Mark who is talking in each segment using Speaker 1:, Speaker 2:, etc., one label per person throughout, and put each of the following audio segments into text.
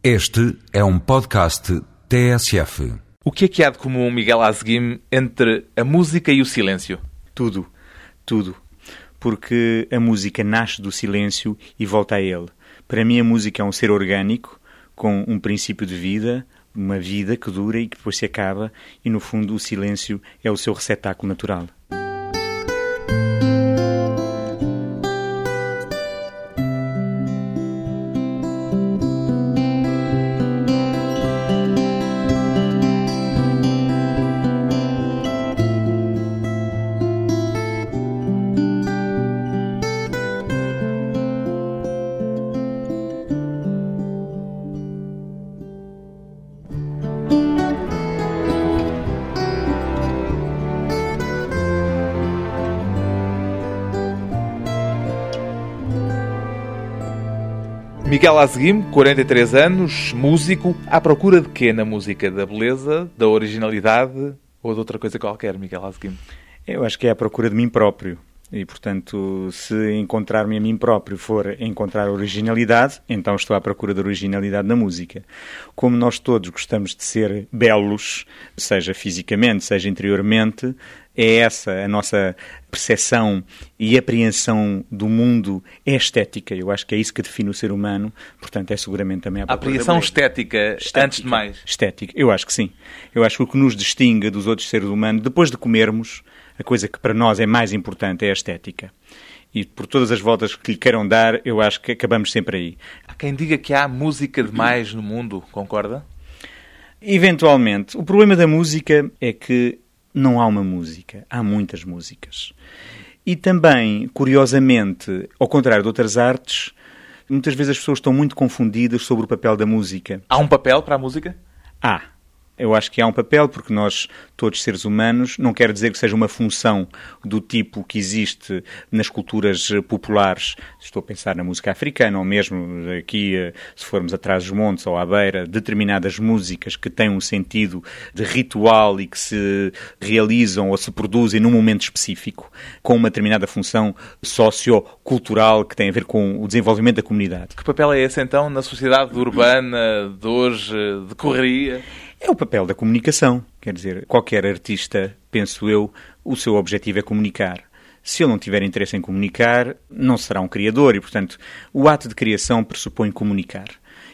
Speaker 1: Este é um podcast TSF.
Speaker 2: O que é que há de comum, Miguel Azguim, entre a música e o silêncio?
Speaker 3: Tudo, tudo. Porque a música nasce do silêncio e volta a ele. Para mim, a música é um ser orgânico, com um princípio de vida, uma vida que dura e que depois se acaba, e no fundo, o silêncio é o seu receptáculo natural.
Speaker 2: Miguel Azguim, 43 anos, músico, à procura de quê na música? Da beleza, da originalidade ou de outra coisa qualquer, Miguel Azguim?
Speaker 3: Eu acho que é à procura de mim próprio. E, portanto, se encontrar-me a mim próprio for encontrar originalidade, então estou à procura da originalidade na música. Como nós todos gostamos de ser belos, seja fisicamente, seja interiormente, é essa a nossa percepção e apreensão do mundo é estética. Eu acho que é isso que define o ser humano. Portanto, é seguramente também a
Speaker 2: A apreensão estética, estética, antes de mais.
Speaker 3: Estética, eu acho que sim. Eu acho que o que nos distingue dos outros seres humanos, depois de comermos, a coisa que para nós é mais importante é a estética. E por todas as voltas que lhe queiram dar, eu acho que acabamos sempre aí.
Speaker 2: Há quem diga que há música demais no mundo, concorda?
Speaker 3: Eventualmente. O problema da música é que não há uma música, há muitas músicas. E também, curiosamente, ao contrário de outras artes, muitas vezes as pessoas estão muito confundidas sobre o papel da música.
Speaker 2: Há um papel para a música?
Speaker 3: Há. Eu acho que há um papel, porque nós, todos seres humanos, não quer dizer que seja uma função do tipo que existe nas culturas populares. Estou a pensar na música africana, ou mesmo aqui, se formos atrás dos montes ou à beira, determinadas músicas que têm um sentido de ritual e que se realizam ou se produzem num momento específico, com uma determinada função sociocultural que tem a ver com o desenvolvimento da comunidade.
Speaker 2: Que papel é esse, então, na sociedade urbana de hoje, de correria?
Speaker 3: É o papel da comunicação. Quer dizer, qualquer artista, penso eu, o seu objetivo é comunicar. Se ele não tiver interesse em comunicar, não será um criador e, portanto, o ato de criação pressupõe comunicar.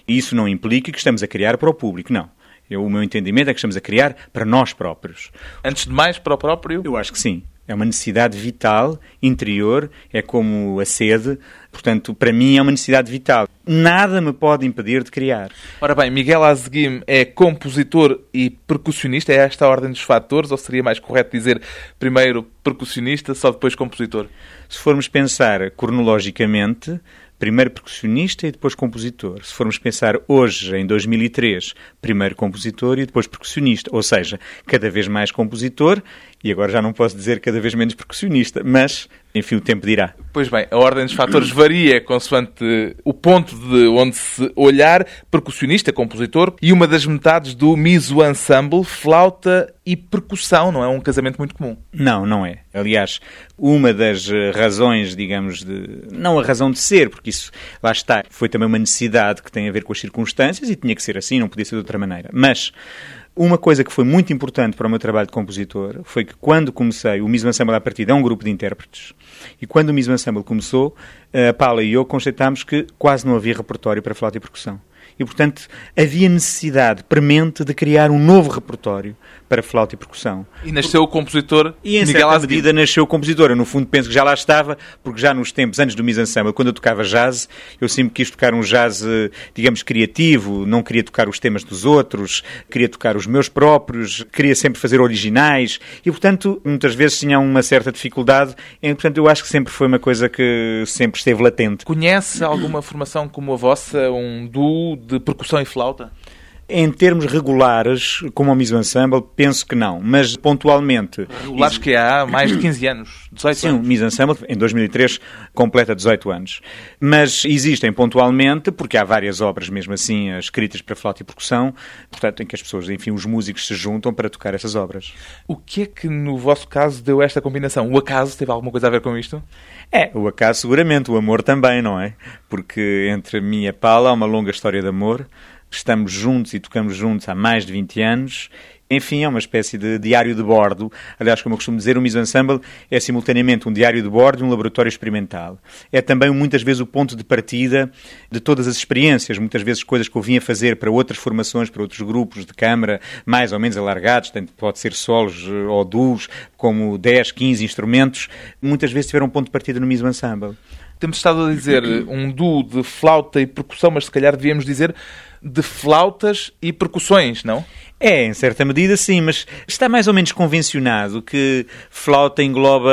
Speaker 3: E isso não implica que estamos a criar para o público, não. Eu, o meu entendimento é que estamos a criar para nós próprios.
Speaker 2: Antes de mais, para o próprio?
Speaker 3: Eu acho que sim. É uma necessidade vital, interior, é como a sede. Portanto, para mim é uma necessidade vital. Nada me pode impedir de criar.
Speaker 2: Ora bem, Miguel Azguim é compositor e percussionista. É esta a ordem dos fatores? Ou seria mais correto dizer primeiro percussionista, só depois compositor?
Speaker 3: Se formos pensar cronologicamente, primeiro percussionista e depois compositor. Se formos pensar hoje, em 2003, primeiro compositor e depois percussionista. Ou seja, cada vez mais compositor e agora já não posso dizer cada vez menos percussionista, mas, enfim, o tempo dirá.
Speaker 2: Pois bem, a ordem dos fatores varia consoante o ponto de onde se olhar, percussionista, compositor, e uma das metades do Miso Ensemble, flauta e percussão, não é um casamento muito comum.
Speaker 3: Não, não é. Aliás, uma das razões, digamos, de... não a razão de ser, porque isso, lá está, foi também uma necessidade que tem a ver com as circunstâncias e tinha que ser assim, não podia ser de outra maneira. Mas uma coisa que foi muito importante para o meu trabalho de compositor foi que quando comecei, o Miso Ensemble à partida é um grupo de intérpretes, e quando o Miso Ensemble começou, a Paula e eu constatámos que quase não havia repertório para flauta e percussão. E, portanto, havia necessidade premente de criar um novo repertório para flauta e percussão.
Speaker 2: E nasceu o compositor
Speaker 3: E em
Speaker 2: Miguel
Speaker 3: certa medida nasceu o compositor. Eu, no fundo, penso que já lá estava, porque já nos tempos, antes do Mise Ensemble, quando eu tocava jazz, eu sempre quis tocar um jazz, digamos, criativo, não queria tocar os temas dos outros, queria tocar os meus próprios, queria sempre fazer originais, e, portanto, muitas vezes tinha uma certa dificuldade, e, portanto, eu acho que sempre foi uma coisa que sempre esteve latente.
Speaker 2: Conhece alguma formação como a vossa, um duo de percussão e flauta?
Speaker 3: Em termos regulares, como o Miso Ensemble, penso que não, mas pontualmente.
Speaker 2: Regulares que há mais de 15 anos, 18
Speaker 3: Sim,
Speaker 2: anos.
Speaker 3: o Miso Ensemble, em 2003, completa 18 anos. Mas existem pontualmente, porque há várias obras, mesmo assim, escritas para flauta e percussão, portanto, em que as pessoas, enfim, os músicos se juntam para tocar essas obras.
Speaker 2: O que é que, no vosso caso, deu esta combinação? O acaso teve alguma coisa a ver com isto?
Speaker 3: É, o acaso seguramente, o amor também, não é? Porque entre mim e a Paula há uma longa história de amor estamos juntos e tocamos juntos há mais de 20 anos enfim, é uma espécie de diário de bordo. Aliás, como eu costumo dizer, o Mise Ensemble é simultaneamente um diário de bordo e um laboratório experimental. É também muitas vezes o ponto de partida de todas as experiências, muitas vezes coisas que eu vinha fazer para outras formações, para outros grupos de câmara, mais ou menos alargados, tanto pode ser solos eh, ou duos, como 10, 15 instrumentos, muitas vezes tiveram um ponto de partida no Mise Ensemble.
Speaker 2: Temos estado a dizer um duo de flauta e percussão, mas se calhar devíamos dizer de flautas e percussões, não?
Speaker 3: É, em certa medida sim, mas está mais ou menos convencionado que flauta engloba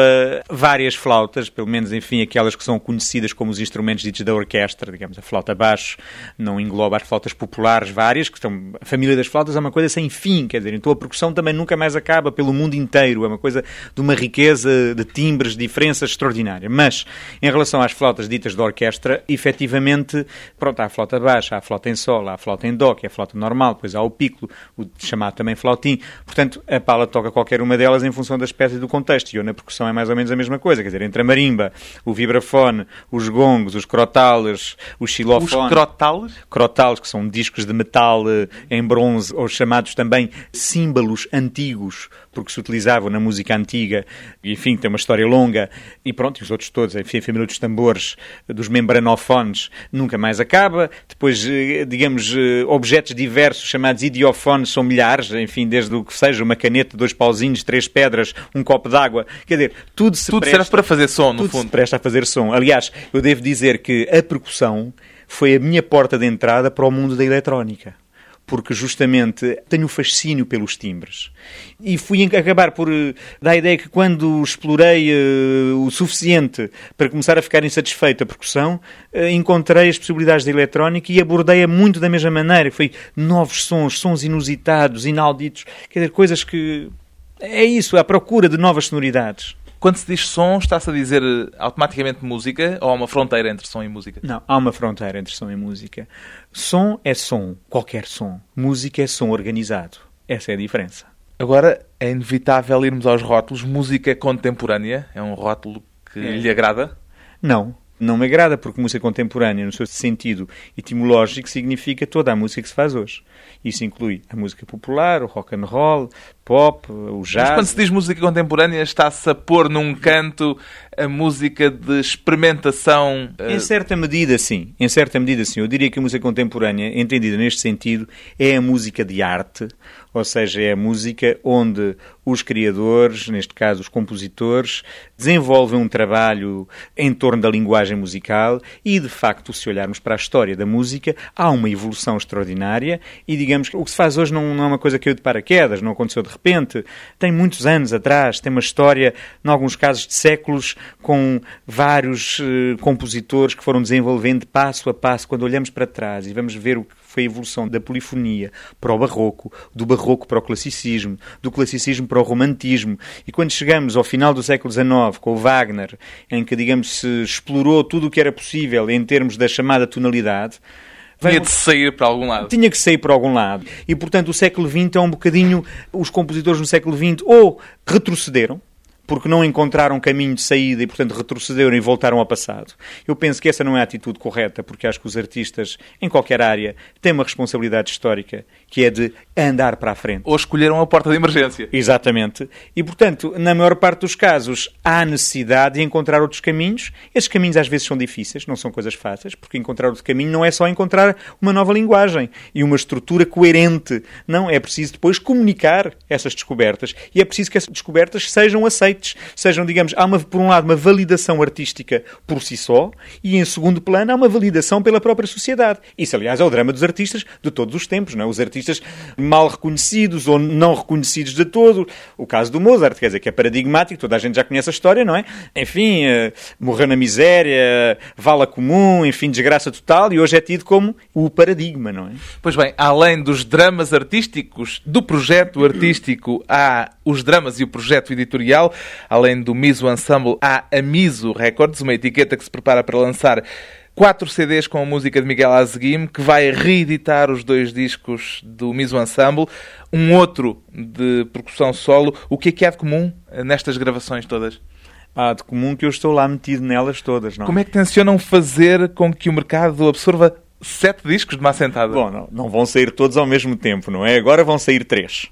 Speaker 3: várias flautas, pelo menos, enfim, aquelas que são conhecidas como os instrumentos ditos da orquestra, digamos, a flauta baixo não engloba as flautas populares várias, que estão... A família das flautas é uma coisa sem fim, quer dizer, então a percussão também nunca mais acaba pelo mundo inteiro, é uma coisa de uma riqueza de timbres, diferenças extraordinária. Mas, em relação às flautas ditas da orquestra, efetivamente, pronto, há a flauta baixa, há a flauta em sol, há a flauta em dó, que é a flauta normal, depois há o piccolo, o chamado também flautim. Portanto, a pala toca qualquer uma delas em função da espécie do contexto. E eu na percussão é mais ou menos a mesma coisa. Quer dizer, entre a marimba, o vibrafone, os gongos, os crotales, os xilofones...
Speaker 2: Os crotales?
Speaker 3: Crotales, que são discos de metal eh, em bronze, ou chamados também símbolos antigos, porque se utilizavam na música antiga, e, enfim, tem uma história longa, e pronto, e os outros todos, enfim, a família dos tambores, dos membranofones, nunca mais acaba. Depois, eh, digamos, eh, objetos diversos chamados idiofones são milhares, enfim, desde o que seja, uma caneta, dois pauzinhos, três pedras, um copo d'água, quer dizer, tudo se
Speaker 2: tudo
Speaker 3: presta...
Speaker 2: serve para fazer som, no
Speaker 3: tudo
Speaker 2: fundo.
Speaker 3: se presta a fazer som. Aliás, eu devo dizer que a percussão foi a minha porta de entrada para o mundo da eletrónica porque justamente tenho fascínio pelos timbres. E fui acabar por eh, dar a ideia que quando explorei uh, o suficiente para começar a ficar insatisfeito a percussão, uh, encontrei as possibilidades da eletrónica e abordei-a muito da mesma maneira. Foi novos sons, sons inusitados, inauditos, quer dizer, coisas que... É isso, a procura de novas sonoridades.
Speaker 2: Quando se diz som, está-se a dizer automaticamente música ou há uma fronteira entre som e música?
Speaker 3: Não, há uma fronteira entre som e música. Som é som, qualquer som. Música é som organizado. Essa é a diferença.
Speaker 2: Agora é inevitável irmos aos rótulos. Música contemporânea é um rótulo que é. lhe agrada?
Speaker 3: Não, não me agrada, porque música contemporânea, no seu sentido etimológico, significa toda a música que se faz hoje. Isso inclui a música popular, o rock and roll, pop, o jazz.
Speaker 2: Mas quando se diz música contemporânea, está-se a pôr num canto a música de experimentação?
Speaker 3: Em certa medida, sim. Em certa medida, sim. Eu diria que a música contemporânea, entendida neste sentido, é a música de arte, ou seja, é a música onde os criadores, neste caso os compositores, desenvolvem um trabalho em torno da linguagem musical e, de facto, se olharmos para a história da música, há uma evolução extraordinária e, digamos, o que se faz hoje não, não é uma coisa que eu de paraquedas, não aconteceu de repente, tem muitos anos atrás, tem uma história, em alguns casos de séculos, com vários uh, compositores que foram desenvolvendo passo a passo, quando olhamos para trás e vamos ver o que foi a evolução da polifonia para o barroco, do barroco para o classicismo, do classicismo para o romantismo. E quando chegamos ao final do século XIX, com o Wagner, em que, digamos, se explorou tudo o que era possível em termos da chamada tonalidade,
Speaker 2: tinha de sair para algum lado.
Speaker 3: Tinha que sair para algum lado. E, portanto, o século XX é um bocadinho. Os compositores no século XX ou retrocederam, porque não encontraram caminho de saída e, portanto, retrocederam e voltaram ao passado. Eu penso que essa não é a atitude correta, porque acho que os artistas, em qualquer área, têm uma responsabilidade histórica, que é de andar para a frente.
Speaker 2: Ou escolheram a porta de emergência.
Speaker 3: Exatamente. E, portanto, na maior parte dos casos, há necessidade de encontrar outros caminhos. Esses caminhos às vezes são difíceis, não são coisas fáceis, porque encontrar outro caminho não é só encontrar uma nova linguagem e uma estrutura coerente. Não, é preciso depois comunicar essas descobertas e é preciso que essas descobertas sejam aceitas sejam, digamos, há uma, por um lado uma validação artística por si só e, em segundo plano, há uma validação pela própria sociedade. Isso, aliás, é o drama dos artistas de todos os tempos, não é? Os artistas mal reconhecidos ou não reconhecidos de todo. O caso do Mozart, quer dizer, que é paradigmático, toda a gente já conhece a história, não é? Enfim, uh, morreu na miséria, vala comum, enfim, desgraça total, e hoje é tido como o paradigma, não é?
Speaker 2: Pois bem, além dos dramas artísticos, do projeto artístico, há os dramas e o projeto editorial. Além do Miso Ensemble, há a Miso Records, uma etiqueta que se prepara para lançar quatro CDs com a música de Miguel Azeguim, que vai reeditar os dois discos do Miso Ensemble, um outro de percussão solo. O que é que há de comum nestas gravações todas?
Speaker 3: Há de comum que eu estou lá metido nelas todas, não?
Speaker 2: Como é que tencionam fazer com que o mercado absorva sete discos de uma assentada.
Speaker 3: Bom, não, não vão sair todos ao mesmo tempo, não é? Agora vão sair três.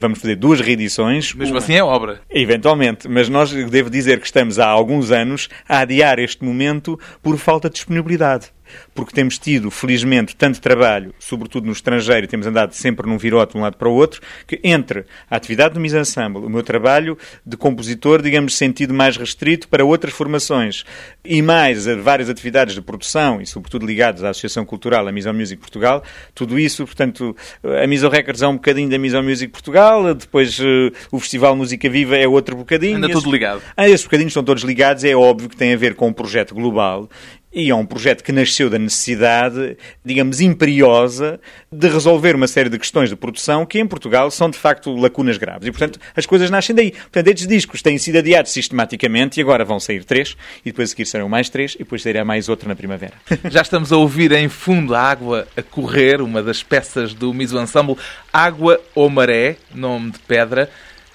Speaker 3: Vamos fazer duas reedições.
Speaker 2: Mesmo
Speaker 3: uma...
Speaker 2: assim é obra.
Speaker 3: Eventualmente, mas nós devo dizer que estamos há alguns anos a adiar este momento por falta de disponibilidade porque temos tido, felizmente, tanto trabalho, sobretudo no estrangeiro, temos andado sempre num virote de um lado para o outro, que entre a atividade do mise-ensemble, o meu trabalho de compositor, digamos, sentido mais restrito para outras formações, e mais várias atividades de produção, e sobretudo ligadas à Associação Cultural, a Miso Music Portugal, tudo isso, portanto, a Miso Records é um bocadinho da Miso Music Portugal, depois uh, o Festival Música Viva é outro bocadinho.
Speaker 2: Anda tudo ligado.
Speaker 3: Ah, esses bocadinhos estão todos ligados, é óbvio que tem a ver com um projeto global e é um projeto que nasceu da necessidade, digamos, imperiosa de resolver uma série de questões de produção que em Portugal são de facto lacunas graves. E, portanto, as coisas nascem daí. Portanto, estes discos têm sido adiados sistematicamente e agora vão sair três, e depois a seguir serão mais três, e depois sairá mais outro na primavera.
Speaker 2: Já estamos a ouvir em fundo a água a correr, uma das peças do Miso Ensemble, Água ou Maré, nome de pedra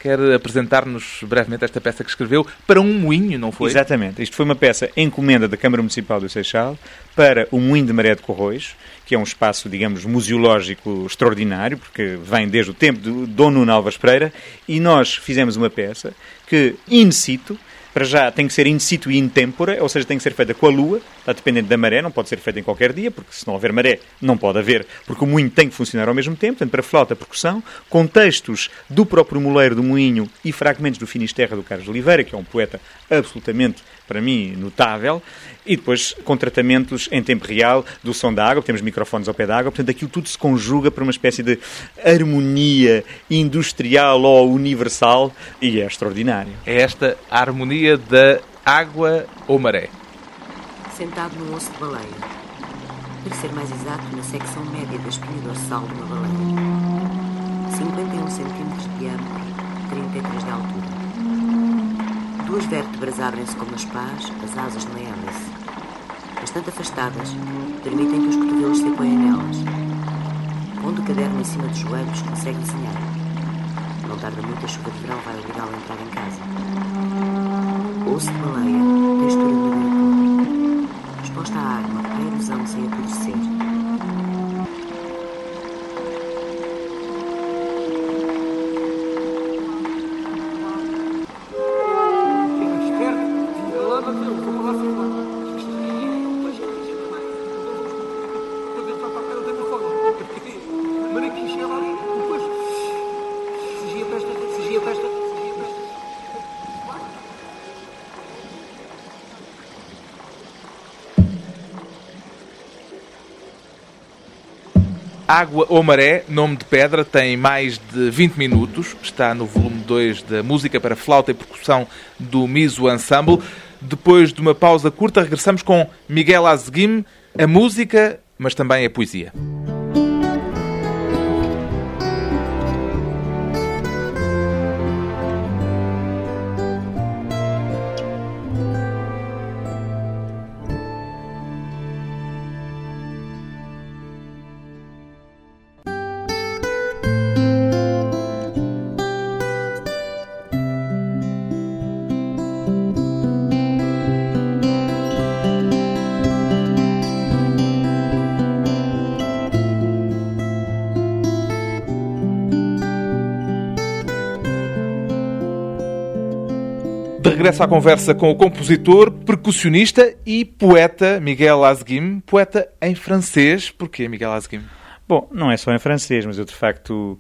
Speaker 2: quer apresentar-nos brevemente esta peça que escreveu para um moinho, não foi?
Speaker 3: Exatamente. Isto foi uma peça encomenda da Câmara Municipal do Seixal para o Moinho de Maré de Corroios, que é um espaço, digamos, museológico extraordinário, porque vem desde o tempo do Dom Nuno Alves Pereira, e nós fizemos uma peça que, in situ, para já tem que ser in situ e in tempora, ou seja, tem que ser feita com a lua, está dependente da maré, não pode ser feita em qualquer dia, porque se não houver maré, não pode haver, porque o moinho tem que funcionar ao mesmo tempo, portanto, para flauta, percussão, com textos do próprio moleiro do moinho e fragmentos do Finisterra do Carlos Oliveira, que é um poeta absolutamente, para mim, notável, e depois com tratamentos em tempo real do som da água, temos microfones ao pé da água, portanto aquilo tudo se conjuga para uma espécie de harmonia industrial ou universal. E é extraordinário.
Speaker 2: É esta a harmonia da água ou maré.
Speaker 4: Sentado no osso de baleia, para ser mais exato, na secção média da espinha dorsal de uma baleia, 51 cm Duas vértebras abrem-se como as pás, as asas na hélice. Bastante afastadas, permitem que os cotovelos se apoiem nelas. Pondo o caderno em cima dos joelhos, consegue desenhar. Não tarda muito, a chuva de verão vai obrigá-lo a entrar em casa. Osso de baleia, textura de madeira podre. Exposta à arma, à ilusão sem apodrecer.
Speaker 2: Água ou Maré, nome de pedra, tem mais de 20 minutos. Está no volume 2 da Música para Flauta e Percussão do Miso Ensemble. Depois de uma pausa curta, regressamos com Miguel Azguim, a música, mas também a poesia. De regresso à conversa com o compositor, percussionista e poeta Miguel Azguim. Poeta em francês. Porquê Miguel Azguim?
Speaker 3: Bom, não é só em francês, mas eu de facto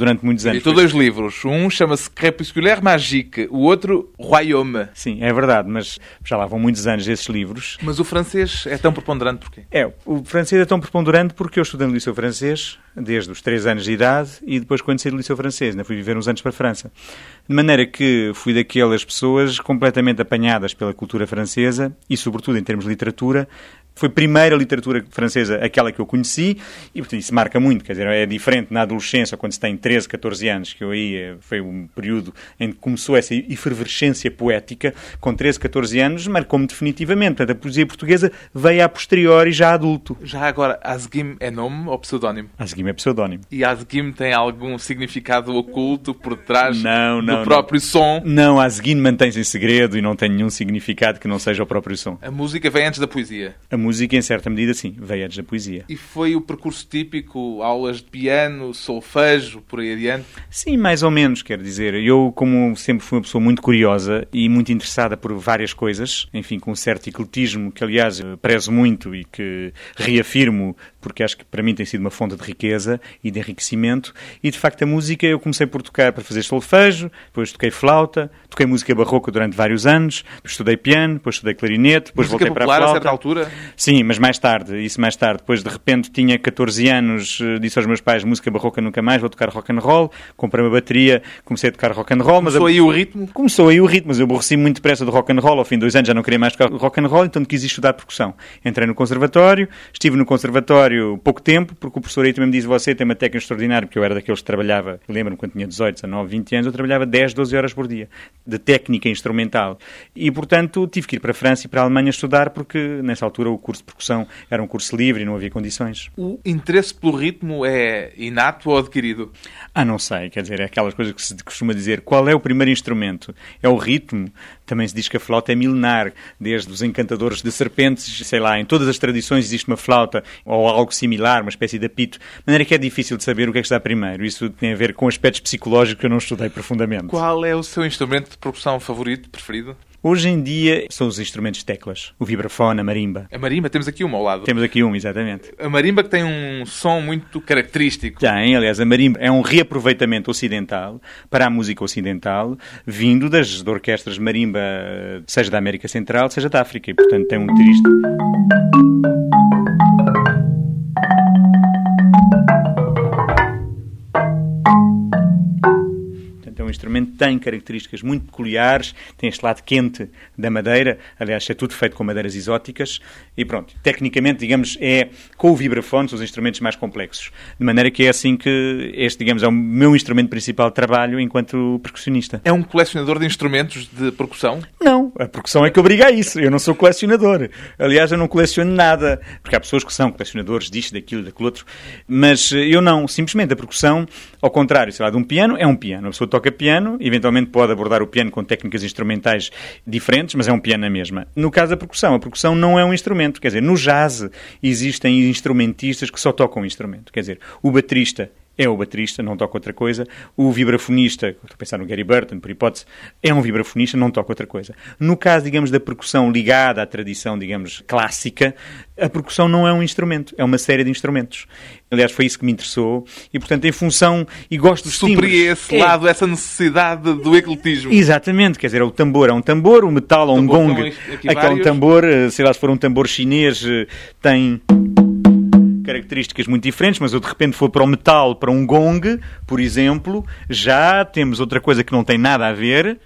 Speaker 3: durante muitos anos.
Speaker 2: Editou dois livros. Um chama-se Crépusculaire Magique, o outro Royaume.
Speaker 3: Sim, é verdade, mas já lá vão muitos anos esses livros.
Speaker 2: Mas o francês é tão preponderante porquê?
Speaker 3: É, o francês é tão preponderante porque eu estudei no Liceu Francês desde os 3 anos de idade e depois quando saí do Liceu Francês, ainda fui viver uns anos para a França. De maneira que fui daquelas pessoas completamente apanhadas pela cultura francesa e, sobretudo, em termos de literatura, foi a primeira literatura francesa aquela que eu conheci e, portanto, isso marca muito. Quer dizer, é diferente na adolescência, quando se tem 13, 14 anos, que eu aí eh, foi um período em que começou essa efervescência poética. Com 13, 14 anos, marcou-me definitivamente. Portanto, a poesia portuguesa veio a posteriori, já adulto.
Speaker 2: Já agora, Azguim é nome ou pseudónimo?
Speaker 3: Azguim é pseudónimo.
Speaker 2: E Azguim tem algum significado oculto por trás
Speaker 3: não, não,
Speaker 2: do próprio
Speaker 3: não.
Speaker 2: som?
Speaker 3: Não, Azguim mantém-se em segredo e não tem nenhum significado que não seja o próprio som.
Speaker 2: A música vem antes da poesia?
Speaker 3: A música em certa medida, sim, veio antes da poesia.
Speaker 2: E foi o percurso típico, aulas de piano, solfejo, por aí adiante?
Speaker 3: Sim, mais ou menos, quero dizer. Eu, como sempre fui uma pessoa muito curiosa e muito interessada por várias coisas, enfim, com um certo ecletismo, que aliás prezo muito e que reafirmo, porque acho que para mim tem sido uma fonte de riqueza e de enriquecimento, e de facto a música eu comecei por tocar para fazer solfejo, depois toquei flauta, toquei música barroca durante vários anos, estudei piano, depois estudei clarinete, depois
Speaker 2: música
Speaker 3: voltei para a flauta.
Speaker 2: a certa altura?
Speaker 3: Sim, mas mais tarde, isso mais tarde. Depois, de repente, tinha 14 anos, eh, disse aos meus pais, música barroca nunca mais, vou tocar rock and roll. Comprei uma bateria, comecei a tocar rock and roll.
Speaker 2: Começou
Speaker 3: mas
Speaker 2: aí o ritmo?
Speaker 3: Começou aí o ritmo, mas eu aborreci muito depressa do rock and roll. Ao fim de dois anos já não queria mais tocar rock and roll, então quis estudar percussão. Entrei no conservatório, estive no conservatório pouco tempo, porque o professor aí também me disse, você tem uma técnica extraordinária, porque eu era daqueles que trabalhava, lembro-me quando tinha 18, 19, 20 anos, eu trabalhava 10, 12 horas por dia, de técnica instrumental. E, portanto, tive que ir para a França e para a Alemanha estudar, porque nessa altura o curso de percussão era um curso livre e não havia condições.
Speaker 2: O interesse pelo ritmo é inato ou adquirido?
Speaker 3: Ah, não sei, quer dizer, é aquelas coisas que se costuma dizer. Qual é o primeiro instrumento? É o ritmo. Também se diz que a flauta é milenar, desde os encantadores de serpentes, sei lá, em todas as tradições existe uma flauta ou algo similar, uma espécie de apito. De maneira que é difícil de saber o que é que está primeiro. Isso tem a ver com aspectos psicológicos que eu não estudei profundamente.
Speaker 2: Qual é o seu instrumento de percussão favorito, preferido?
Speaker 3: Hoje em dia são os instrumentos de teclas, o vibrafone, a marimba.
Speaker 2: A marimba, temos aqui uma ao lado.
Speaker 3: Temos aqui um, exatamente.
Speaker 2: A marimba que tem um som muito característico.
Speaker 3: Tem, aliás, a marimba é um reaproveitamento ocidental para a música ocidental, vindo das de orquestras marimba, seja da América Central, seja da África, e portanto tem um triste. Um instrumento tem características muito peculiares, tem este lado quente da madeira, aliás, é tudo feito com madeiras exóticas, e pronto, tecnicamente, digamos, é com o vibrafone, os instrumentos mais complexos. De maneira que é assim que este, digamos, é o meu instrumento principal de trabalho enquanto percussionista.
Speaker 2: É um colecionador de instrumentos de percussão?
Speaker 3: Não, a percussão é que obriga a isso. Eu não sou colecionador. Aliás, eu não coleciono nada, porque há pessoas que são colecionadores disto, daquilo, daquilo outro, mas eu não. Simplesmente a percussão, ao contrário, sei lá, de um piano, é um piano. A pessoa toca piano, eventualmente pode abordar o piano com técnicas instrumentais diferentes, mas é um piano na mesma. No caso da percussão, a percussão não é um instrumento. Quer dizer, no jazz existem instrumentistas que só tocam um instrumento. Quer dizer, o baterista é o baterista, não toca outra coisa. O vibrafonista, estou a pensar no Gary Burton, por hipótese, é um vibrafonista, não toca outra coisa. No caso, digamos, da percussão ligada à tradição, digamos, clássica, a percussão não é um instrumento, é uma série de instrumentos. Aliás, foi isso que me interessou e, portanto, em função, e gosto dos
Speaker 2: Supria esse
Speaker 3: é.
Speaker 2: lado, essa necessidade do ecletismo.
Speaker 3: Exatamente, quer dizer, o tambor é um tambor, o metal é um gong, aquele um tambor, eh, sei lá, se for um tambor chinês, eh, tem características muito diferentes, mas eu de repente for para o metal, para um gong, por exemplo, já temos outra coisa que não tem nada a ver.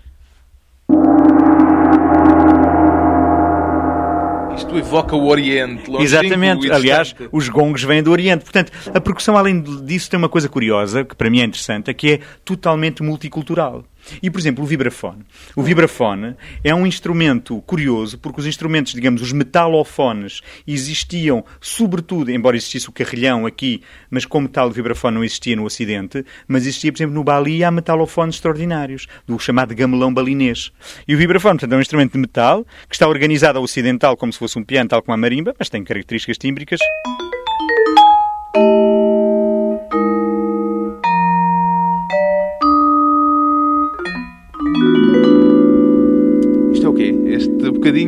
Speaker 2: Isto evoca o Oriente.
Speaker 3: Exatamente. Aliás, os gongs vêm do Oriente. Portanto, a percussão, além disso, tem uma coisa curiosa, que para mim é interessante, é que é totalmente multicultural. E, por exemplo, o vibrafone. O vibrafone é um instrumento curioso, porque os instrumentos, digamos, os metalofones, existiam, sobretudo, embora existisse o carrilhão aqui, mas como tal, o vibrafone não existia no Ocidente, mas existia, por exemplo, no Bali, há metalofones extraordinários, do chamado gamelão balinês. E o vibrafone, portanto, é um instrumento de metal, que está organizado ao ocidental como se fosse um piano, tal como a marimba, mas tem características tímbricas.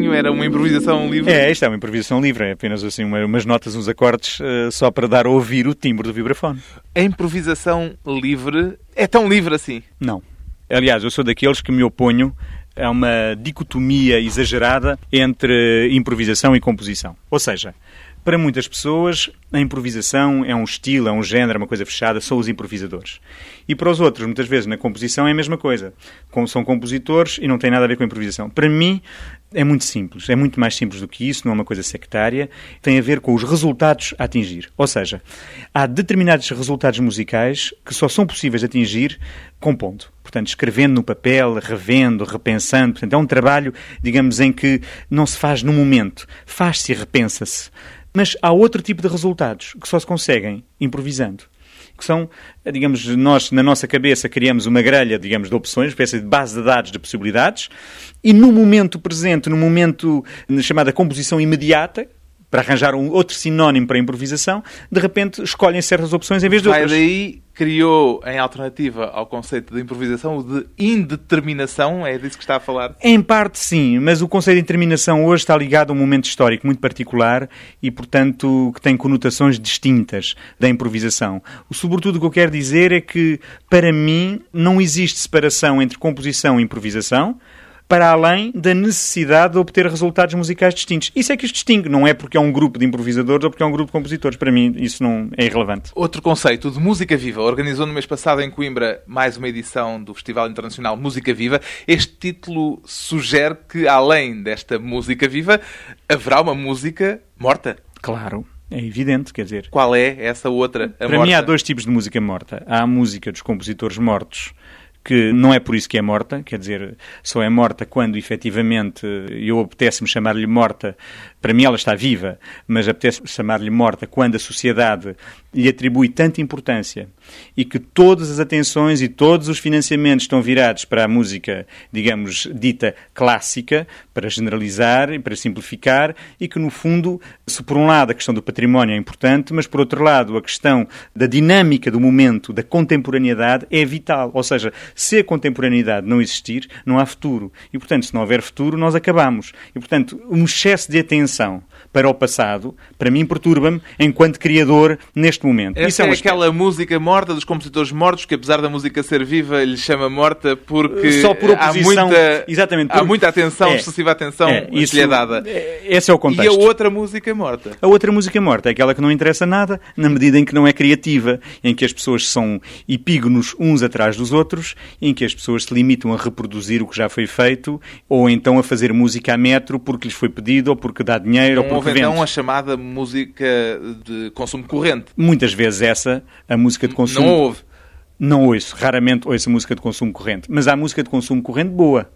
Speaker 2: Bocadinho era uma improvisação livre?
Speaker 3: É, isto é uma improvisação livre, é apenas assim uma, umas notas, uns acordes, uh, só para dar a ouvir o timbre do vibrafone.
Speaker 2: A improvisação livre é tão livre assim?
Speaker 3: Não. Aliás, eu sou daqueles que me oponho a uma dicotomia exagerada entre improvisação e composição. Ou seja, para muitas pessoas, a improvisação é um estilo, é um género, é uma coisa fechada, são os improvisadores. E para os outros, muitas vezes, na composição é a mesma coisa. São compositores e não tem nada a ver com a improvisação. Para mim, é muito simples. É muito mais simples do que isso, não é uma coisa sectária. Tem a ver com os resultados a atingir. Ou seja, há determinados resultados musicais que só são possíveis de atingir compondo. Portanto, escrevendo no papel, revendo, repensando. Portanto, é um trabalho, digamos, em que não se faz no momento. Faz-se e repensa-se. Mas há outro tipo de resultados que só se conseguem improvisando. Que são, digamos, nós na nossa cabeça criamos uma grelha, digamos, de opções, uma espécie de base de dados de possibilidades, e no momento presente, no momento chamada composição imediata, para arranjar um outro sinónimo para improvisação, de repente escolhem certas opções em vez de
Speaker 2: Vai
Speaker 3: outras.
Speaker 2: daí, criou em alternativa ao conceito de improvisação o de indeterminação, é disso que está a falar.
Speaker 3: Em parte, sim, mas o conceito de determinação hoje está ligado a um momento histórico muito particular e, portanto, que tem conotações distintas da improvisação. O sobretudo o que eu quero dizer é que, para mim, não existe separação entre composição e improvisação, para além da necessidade de obter resultados musicais distintos. Isso é que os distingue, não é porque é um grupo de improvisadores ou porque é um grupo de compositores. Para mim, isso não é irrelevante.
Speaker 2: Outro conceito de música viva. Organizou no mês passado em Coimbra mais uma edição do Festival Internacional Música Viva. Este título sugere que, além desta música viva, haverá uma música morta.
Speaker 3: Claro. É evidente, quer dizer.
Speaker 2: Qual é essa outra?
Speaker 3: Para
Speaker 2: morta?
Speaker 3: mim há dois tipos de música morta. Há a música dos compositores mortos, que não é por isso que é morta, quer dizer, só é morta quando efetivamente eu apetece-me chamar-lhe morta. Para mim ela está viva, mas apetece-me chamar-lhe morta quando a sociedade lhe atribui tanta importância e que todas as atenções e todos os financiamentos estão virados para a música, digamos, dita clássica, para generalizar e para simplificar, e que no fundo, se por um lado a questão do património é importante, mas por outro lado a questão da dinâmica do momento, da contemporaneidade é vital. Ou seja, se a contemporaneidade não existir, não há futuro. E portanto, se não houver futuro, nós acabamos. E portanto, um excesso de atenção para o passado, para mim, perturba-me enquanto criador neste momento.
Speaker 2: Essa
Speaker 3: Isso é
Speaker 2: é, aquela música morta dos compositores mortos que, apesar da música ser viva, lhe chama morta porque
Speaker 3: Só por
Speaker 2: há
Speaker 3: oposição.
Speaker 2: muita,
Speaker 3: Exatamente,
Speaker 2: há
Speaker 3: por-
Speaker 2: muita atenção,
Speaker 3: É.
Speaker 2: excessiva atenção
Speaker 3: É,
Speaker 2: que
Speaker 3: isso-
Speaker 2: lhe é dada.
Speaker 3: é- Esse é o
Speaker 2: E
Speaker 3: contexto.
Speaker 2: a outra música morta.
Speaker 3: A outra música morta é aquela que não interessa nada, na medida em que não é criativa, em que as pessoas são epígonos uns atrás dos outros, em que as pessoas se limitam a reproduzir o que já foi feito, ou então a fazer música a metro porque lhes foi pedido, ou porque dá dinheiro,
Speaker 2: Não
Speaker 3: ou porque
Speaker 2: houve então a chamada música de consumo corrente.
Speaker 3: Muitas vezes essa, a música de consumo...
Speaker 2: Não houve.
Speaker 3: Não ouço, raramente ouço música de consumo corrente. Mas há música de consumo corrente boa,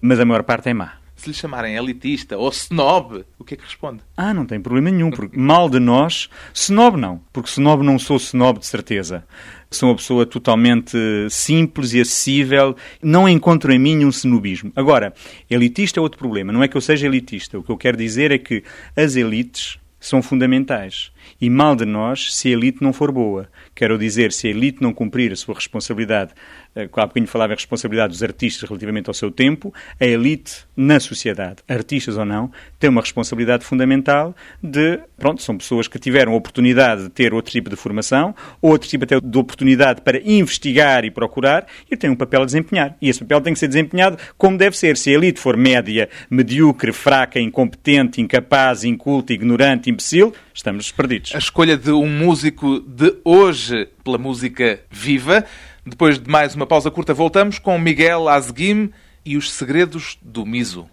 Speaker 3: mas a maior parte é má.
Speaker 2: Se lhe chamarem elitista ou snob, o que é que responde?
Speaker 3: Ah, não tem problema nenhum, porque mal de nós, snob não, porque snob não sou snob de certeza. Sou uma pessoa totalmente simples e acessível, não encontro em mim um snobismo. Agora, elitista é outro problema, não é que eu seja elitista, o que eu quero dizer é que as elites são fundamentais. E mal de nós se a elite não for boa. Quero dizer, se a elite não cumprir a sua responsabilidade, há bocadinho falava em responsabilidade dos artistas relativamente ao seu tempo, a elite na sociedade, artistas ou não, tem uma responsabilidade fundamental de, pronto, são pessoas que tiveram a oportunidade de ter outro tipo de formação, outro tipo até de oportunidade para investigar e procurar, e têm um papel a desempenhar. E esse papel tem que ser desempenhado como deve ser. Se a elite for média, medíocre, fraca, incompetente, incapaz, inculta, ignorante, imbecil, estamos perdidos.
Speaker 2: A escolha de um músico de hoje pela música viva. Depois de mais uma pausa curta, voltamos com Miguel Azguim e os segredos do Miso.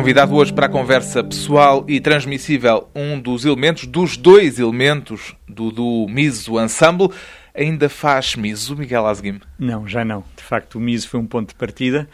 Speaker 2: Convidado hoje para a conversa pessoal e transmissível, um dos elementos, dos dois elementos do, do Miso Ensemble. Ainda faz Miso, Miguel Azguim?
Speaker 3: Não, já não. De facto, o MISO foi um ponto de partida.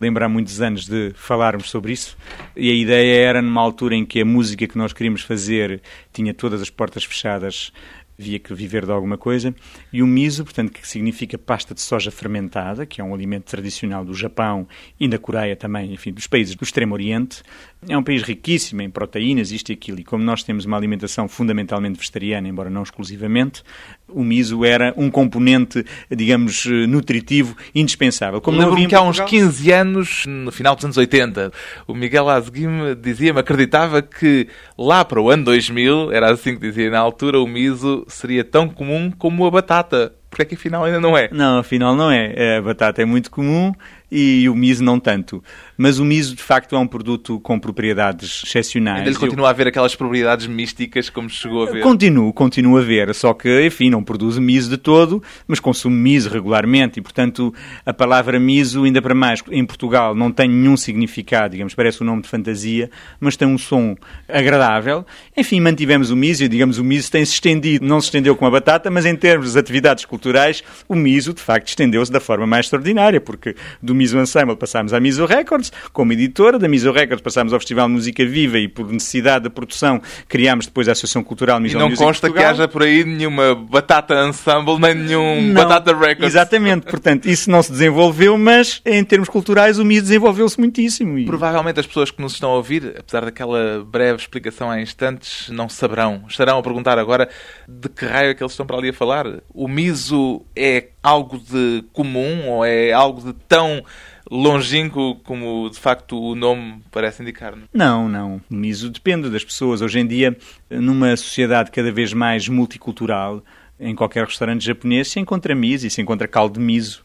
Speaker 3: Lembro há muitos anos de falarmos sobre isso. E a ideia era, numa altura em que a música que nós queríamos fazer tinha todas as portas fechadas, havia que viver de alguma coisa. E o miso, portanto, que significa pasta de soja fermentada, que é um alimento tradicional do Japão e da Coreia também, enfim, dos países do Extremo Oriente. É um país riquíssimo em proteínas, isto e aquilo. E como nós temos uma alimentação fundamentalmente vegetariana, embora não exclusivamente, o miso era um componente, digamos, nutritivo indispensável. Como
Speaker 2: Lembro-me
Speaker 3: em
Speaker 2: que há uns
Speaker 3: Portugal-
Speaker 2: 15 anos, no final dos anos 80, o Miguel Azguim dizia-me, acreditava que lá para o ano 2000, era assim que dizia na altura, o miso seria tão comum como a batata. Porque é que afinal ainda não é?
Speaker 3: Não, afinal não é. A batata é muito comum, e o miso não tanto. Mas o miso, de facto, é um produto com propriedades excepcionais.
Speaker 2: Ainda lhe continua a haver aquelas propriedades místicas como chegou a ver?
Speaker 3: Continuo, continuo a ver, só que, enfim, não produzo miso de todo, mas consumo miso regularmente e, portanto, a palavra miso, ainda para mais, em Portugal não tem nenhum significado, digamos, parece um nome de fantasia, mas tem um som agradável. Enfim, mantivemos o miso e, digamos, o miso tem-se estendido, não se estendeu com a batata, mas em termos de atividades culturais, o miso, de facto, estendeu-se da forma mais extraordinária, porque do Miso Ensemble passámos à Miso Records, como editora, da Miso Records passámos ao Festival de Música Viva e, por necessidade da produção, criámos depois a Associação Cultural Miso
Speaker 2: E não
Speaker 3: Music
Speaker 2: consta que
Speaker 3: Portugal.
Speaker 2: haja por aí nenhuma Batata Ensemble, nem nenhum
Speaker 3: Não,
Speaker 2: Batata Records.
Speaker 3: Exatamente, portanto, isso não se desenvolveu, mas em termos culturais o MIS desenvolveu-se muitíssimo. E-
Speaker 2: Provavelmente as pessoas que nos estão a ouvir, apesar daquela breve explicação há instantes, não saberão. Estarão a perguntar agora de que raio é que eles estão para ali a falar. O miso é algo de comum ou é algo de tão longínquo como de facto o nome parece indicar? não?
Speaker 3: Não, não. O miso depende das pessoas. Hoje em dia, numa sociedade cada vez mais multicultural, em qualquer restaurante japonês se encontra miso e se encontra caldo de miso.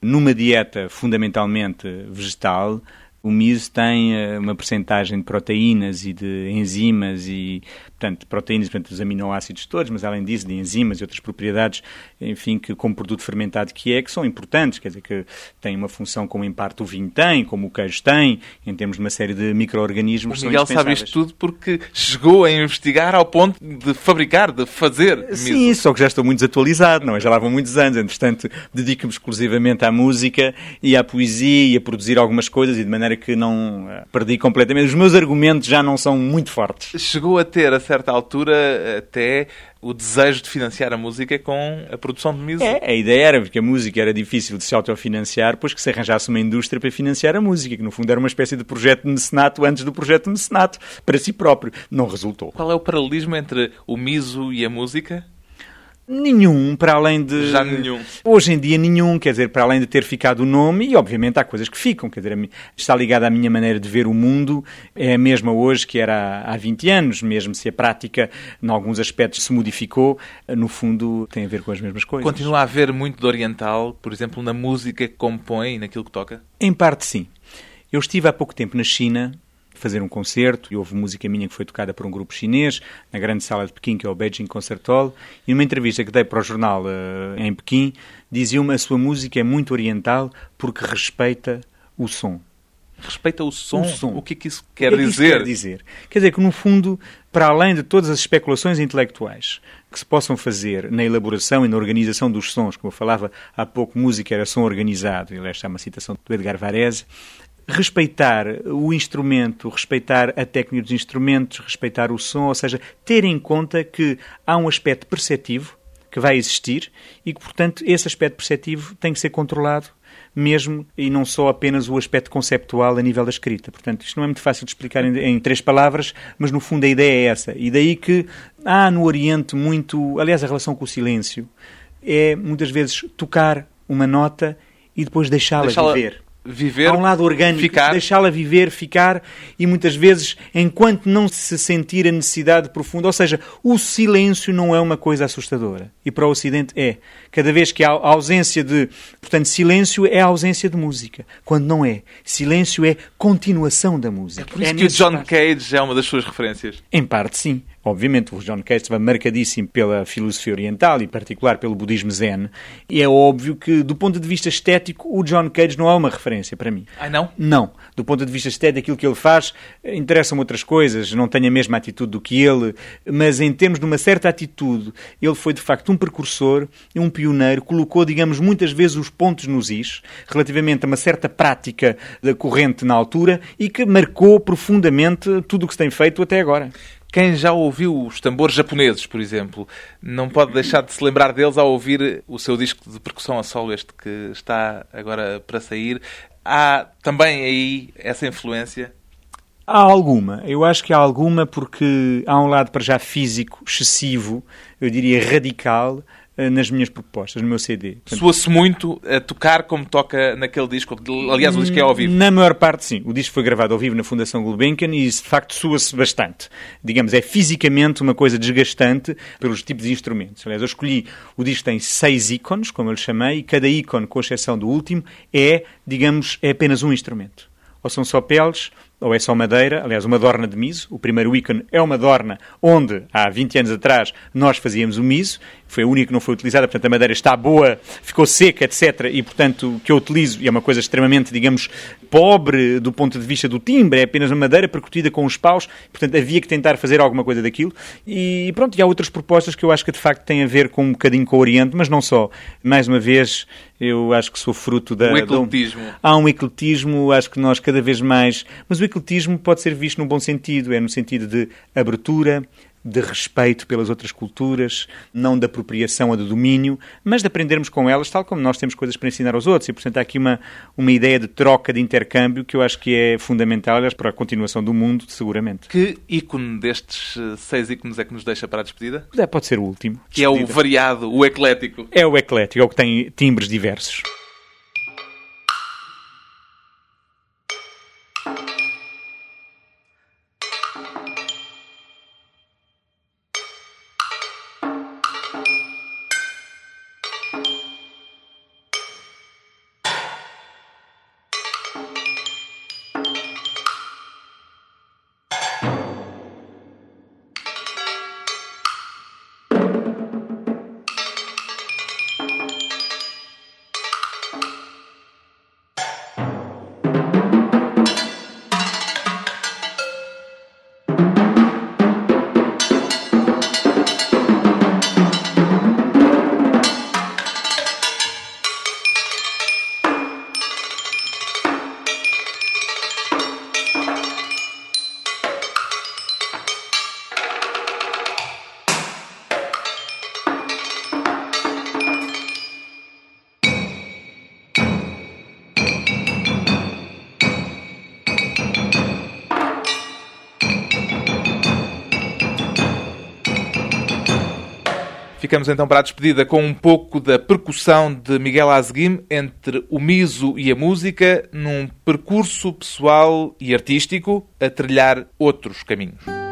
Speaker 3: Numa dieta fundamentalmente vegetal, o miso tem eh, uma percentagem de proteínas e de enzimas e, portanto, proteínas, portanto, os aminoácidos todos, mas além disso, de enzimas e outras propriedades, enfim, que como produto fermentado que é, que são importantes, quer dizer, que tem uma função como em parte o vinho tem, como o queijo tem, em termos de uma série de micro-organismos
Speaker 2: O Miguel sabe isto tudo porque chegou a investigar ao ponto de fabricar, de fazer.
Speaker 3: Sim, só que já estou muito desatualizado, não é? Já lá vão muitos anos, entretanto, dedico-me exclusivamente à música e à poesia e a produzir algumas coisas e de maneira que não eh, perdi completamente. Os meus argumentos já não são muito fortes.
Speaker 2: Chegou a ter, a certa altura, até o desejo de financiar a música com a produção de miso.
Speaker 3: É, a ideia era, porque a música era difícil de se autofinanciar, pois que se arranjasse uma indústria para financiar a música, que no fundo era uma espécie de projeto de mecenato antes do projeto de mecenato, para si próprio. Não resultou.
Speaker 2: Qual é o paralelismo entre o miso e a música?
Speaker 3: Nenhum, para além de.
Speaker 2: Já nenhum.
Speaker 3: Hoje em dia, nenhum, quer dizer, para além de ter ficado o nome, e obviamente há coisas que ficam, quer dizer, está ligada à minha maneira de ver o mundo, é a mesma hoje que era há 20 anos, mesmo se a prática, em alguns aspectos, se modificou, no fundo tem a ver com as mesmas coisas.
Speaker 2: Continua a haver muito de oriental, por exemplo, na música que compõe e naquilo que toca?
Speaker 3: Em parte, sim. Eu estive há pouco tempo na China fazer um concerto e houve música minha que foi tocada por um grupo chinês na grande sala de Pequim, que é o Beijing Concert Hall, e numa entrevista que dei para o jornal eh, em Pequim, diziam-me a sua música é muito oriental porque respeita o som.
Speaker 2: Respeita o som?
Speaker 3: O som.
Speaker 2: O que é que isso quer
Speaker 3: que é que
Speaker 2: dizer?
Speaker 3: quer dizer? Quer dizer que, no fundo, para além de todas as especulações intelectuais que se possam fazer na elaboração e na organização dos sons, como eu falava há pouco, música era som organizado, e esta é uma citação do Edgar Varese, respeitar o instrumento, respeitar a técnica dos instrumentos, respeitar o som, ou seja, ter em conta que há um aspecto perceptivo que vai existir e que, portanto, esse aspecto perceptivo tem que ser controlado mesmo e não só apenas o aspecto conceptual a nível da escrita. Portanto, isto não é muito fácil de explicar em, em três palavras, mas no fundo a ideia é essa. E daí que há no Oriente muito, aliás, a relação com o silêncio é muitas vezes tocar uma nota e depois deixá-la
Speaker 2: Deixá-la
Speaker 3: viver.
Speaker 2: Viver,
Speaker 3: Há um lado orgânico, deixá-la viver, ficar e muitas vezes, enquanto não se sentir a necessidade profunda, ou seja, o silêncio não é uma coisa assustadora. E para o Ocidente é. Cada vez que há ausência de. Portanto, silêncio é a ausência de música. Quando não é. Silêncio é continuação da música.
Speaker 2: Por isso que o John
Speaker 3: espaço.
Speaker 2: Cage é uma das suas referências.
Speaker 3: Em parte, sim. Obviamente, o John Cage estava marcadíssimo pela filosofia oriental e, em particular, pelo budismo zen. E é óbvio que, do ponto de vista estético, o John Cage não é uma referência para mim.
Speaker 2: Ai não?
Speaker 3: Não. Do ponto de vista estético, aquilo que ele faz, eh, interessam outras coisas, não tem a mesma atitude do que ele, mas em termos de uma certa atitude, ele foi de facto um precursor, um pioneiro, colocou, digamos, muitas vezes os pontos nos is, relativamente a uma certa prática da corrente na altura e que marcou profundamente tudo o que se tem feito até agora.
Speaker 2: Quem já ouviu os tambores japoneses, por exemplo, não pode deixar de se lembrar deles ao ouvir o seu disco de percussão a solo, este que está agora para sair. Há também aí essa influência?
Speaker 3: Há alguma. Eu acho que há alguma porque há um lado para já físico, excessivo, eu diria radical, nas minhas propostas, no meu CD.
Speaker 2: Soa-se muito a tocar como toca naquele disco, aliás, o disco é ao vivo.
Speaker 3: Na maior parte, sim. O disco foi gravado ao vivo na Fundação Gulbenkian e isso, de facto, soa-se bastante. Digamos, é fisicamente uma coisa desgastante pelos tipos de instrumentos. Aliás, eu escolhi, o disco tem seis ícones, como eu lhe chamei, e cada ícone, com exceção do último, é, digamos, é apenas um instrumento. Ou são só peles, ou é só madeira, aliás, uma dorna de miso. O primeiro ícone é uma dorna onde, há 20 anos atrás, nós fazíamos o miso. Foi a única que não foi utilizada, portanto, a madeira está boa, ficou seca, etc. E, portanto, o que eu utilizo, e é uma coisa extremamente, digamos, pobre do ponto de vista do timbre, é apenas uma madeira percutida com os paus, portanto, havia que tentar fazer alguma coisa daquilo. E, pronto, e há outras propostas que eu acho que, de facto, têm a ver com um bocadinho com o Oriente, mas não só. Mais uma vez, eu acho que sou fruto da...
Speaker 2: O ecletismo.
Speaker 3: Há um ecletismo, acho que nós cada vez mais... Mas o ecletismo pode ser visto num bom sentido, é no sentido de abertura, de respeito pelas outras culturas, não de apropriação ou de domínio, mas de aprendermos com elas, tal como nós temos coisas para ensinar aos outros. E, portanto, há aqui uma, uma ideia de troca, de intercâmbio, que eu acho que é fundamental aliás, para a continuação do mundo, seguramente.
Speaker 2: Que ícone destes eh, seis ícones é que nos deixa para a despedida?
Speaker 3: É, pode ser o último.
Speaker 2: Que despedida. é o variado, o eclético.
Speaker 3: É o eclético, é o que tem timbres diversos.
Speaker 2: Ficamos então para a despedida com um pouco da percussão de Miguel Azguim entre o miso e a música, num percurso pessoal e artístico a trilhar outros caminhos.